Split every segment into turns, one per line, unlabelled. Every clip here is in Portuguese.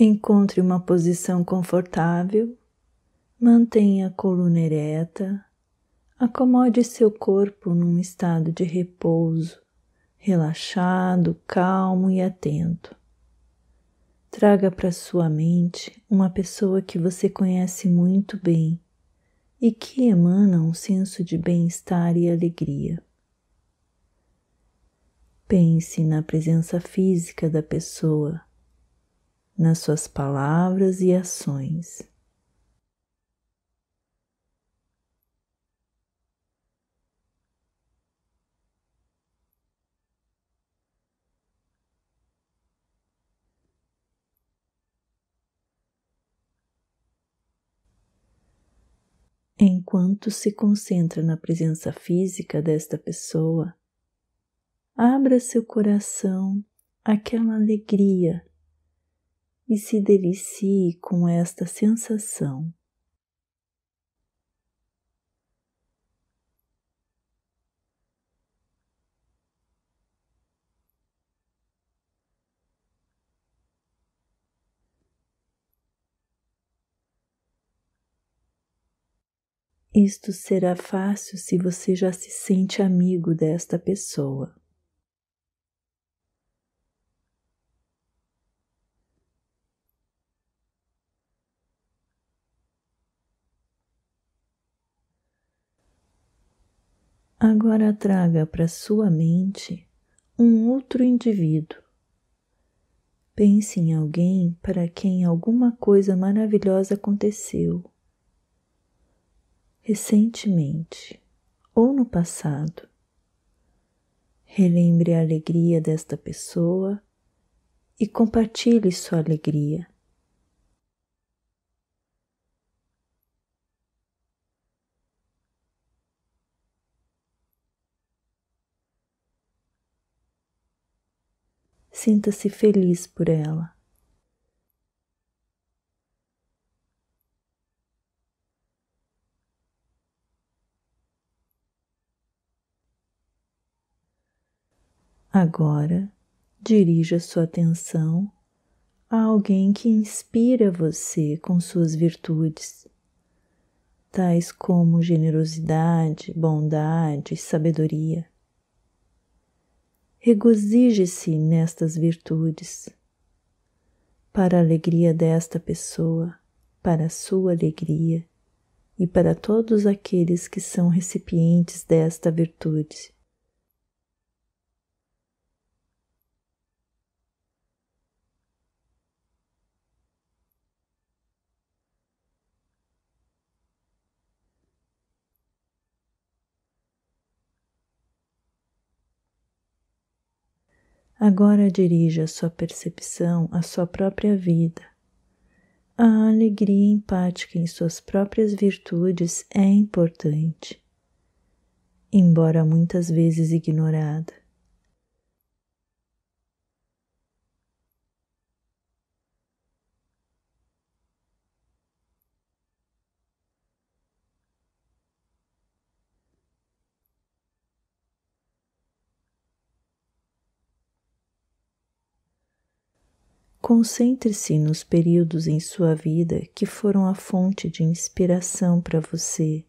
Encontre uma posição confortável, mantenha a coluna ereta, acomode seu corpo num estado de repouso, relaxado, calmo e atento. Traga para sua mente uma pessoa que você conhece muito bem e que emana um senso de bem-estar e alegria. Pense na presença física da pessoa nas suas palavras e ações. Enquanto se concentra na presença física desta pessoa, abra seu coração àquela alegria e se delicie com esta sensação. Isto será fácil se você já se sente amigo desta pessoa. Agora traga para sua mente um outro indivíduo. Pense em alguém para quem alguma coisa maravilhosa aconteceu recentemente ou no passado. Relembre a alegria desta pessoa e compartilhe sua alegria. Sinta-se feliz por ela. Agora, dirija sua atenção a alguém que inspira você com suas virtudes, tais como generosidade, bondade e sabedoria. Regozije-se nestas virtudes, para a alegria desta pessoa, para a sua alegria e para todos aqueles que são recipientes desta virtude. Agora dirija sua percepção à sua própria vida. A alegria empática em suas próprias virtudes é importante, embora muitas vezes ignorada. Concentre-se nos períodos em sua vida que foram a fonte de inspiração para você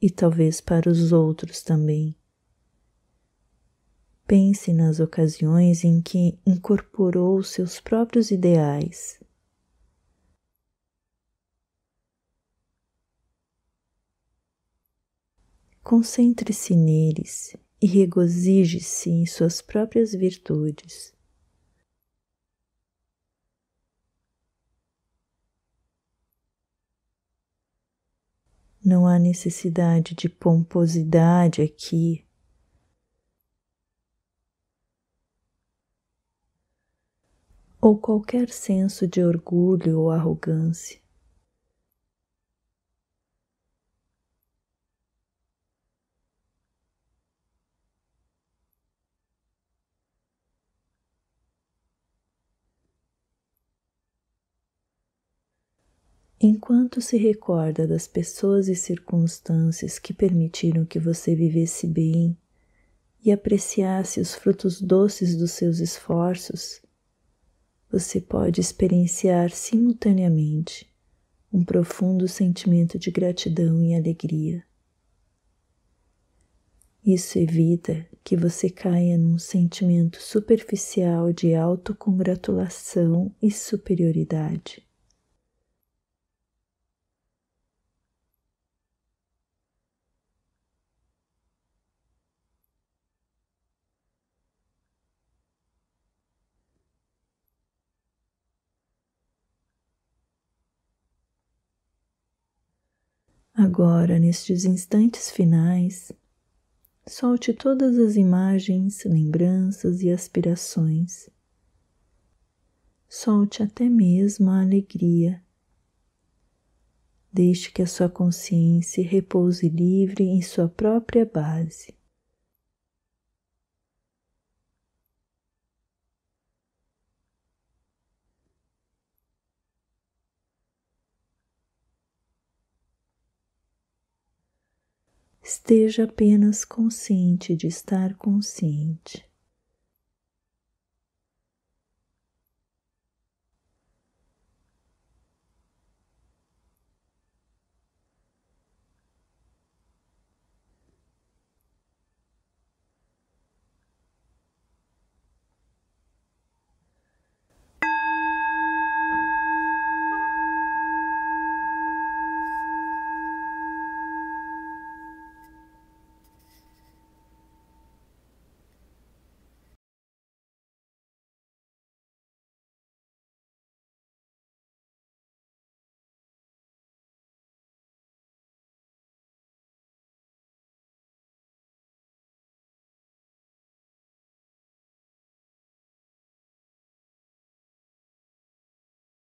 e talvez para os outros também. Pense nas ocasiões em que incorporou seus próprios ideais. Concentre-se neles e regozije-se em suas próprias virtudes. Não há necessidade de pomposidade aqui. Ou qualquer senso de orgulho ou arrogância. Enquanto se recorda das pessoas e circunstâncias que permitiram que você vivesse bem e apreciasse os frutos doces dos seus esforços, você pode experienciar simultaneamente um profundo sentimento de gratidão e alegria. Isso evita que você caia num sentimento superficial de autocongratulação e superioridade. Agora, nestes instantes finais, solte todas as imagens, lembranças e aspirações. Solte até mesmo a alegria. Deixe que a sua consciência repouse livre em sua própria base. Esteja apenas consciente de estar consciente.